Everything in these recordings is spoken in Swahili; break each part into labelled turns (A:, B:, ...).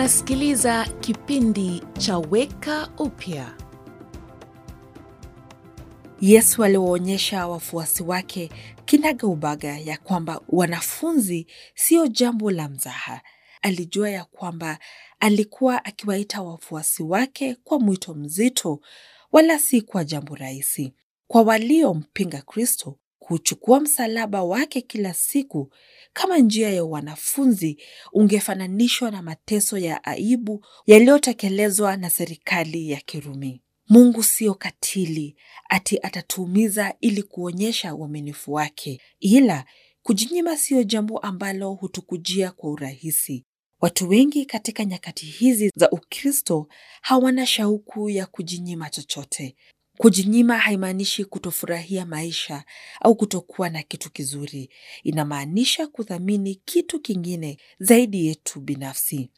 A: Unasikiliza kipindi cha Weka Upya.
B: Yesu aliwaonyesha wafuasi wake kinaga ubaga ya kwamba wanafunzi sio jambo la mzaha. Alijua ya kwamba alikuwa akiwaita wafuasi wake kwa mwito mzito, wala si kwa jambo rahisi. Kwa waliompinga Kristo, kuchukua msalaba wake kila siku kama njia ya wanafunzi ungefananishwa na mateso ya aibu yaliyotekelezwa na serikali ya Kirumi. Mungu sio katili ati atatuumiza ili kuonyesha uaminifu wake, ila kujinyima siyo jambo ambalo hutukujia kwa urahisi. Watu wengi katika nyakati hizi za Ukristo hawana shauku ya kujinyima chochote. Kujinyima haimaanishi kutofurahia maisha au kutokuwa na kitu kizuri. Inamaanisha kuthamini kitu kingine zaidi yetu binafsi.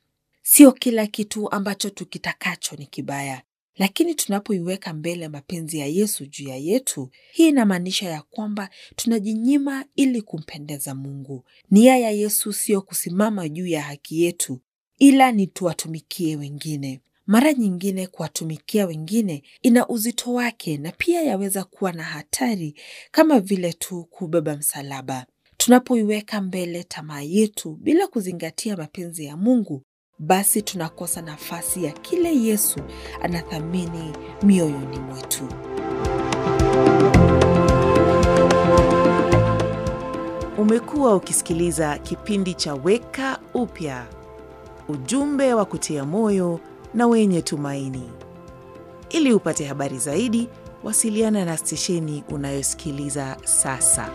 B: Sio kila kitu ambacho tukitakacho ni kibaya, lakini tunapoiweka mbele mapenzi ya Yesu juu ya yetu, hii inamaanisha ya kwamba tunajinyima ili kumpendeza Mungu. Nia ya Yesu siyo kusimama juu ya haki yetu, ila ni tuwatumikie wengine. Mara nyingine kuwatumikia wengine ina uzito wake na pia yaweza kuwa na hatari, kama vile tu kubeba msalaba. Tunapoiweka mbele tamaa yetu bila kuzingatia mapenzi ya Mungu, basi tunakosa nafasi ya kile Yesu anathamini mioyoni mwetu.
A: Umekuwa ukisikiliza kipindi cha Weka Upya, ujumbe wa kutia moyo na wenye tumaini. Ili upate habari zaidi, wasiliana na stesheni unayosikiliza sasa.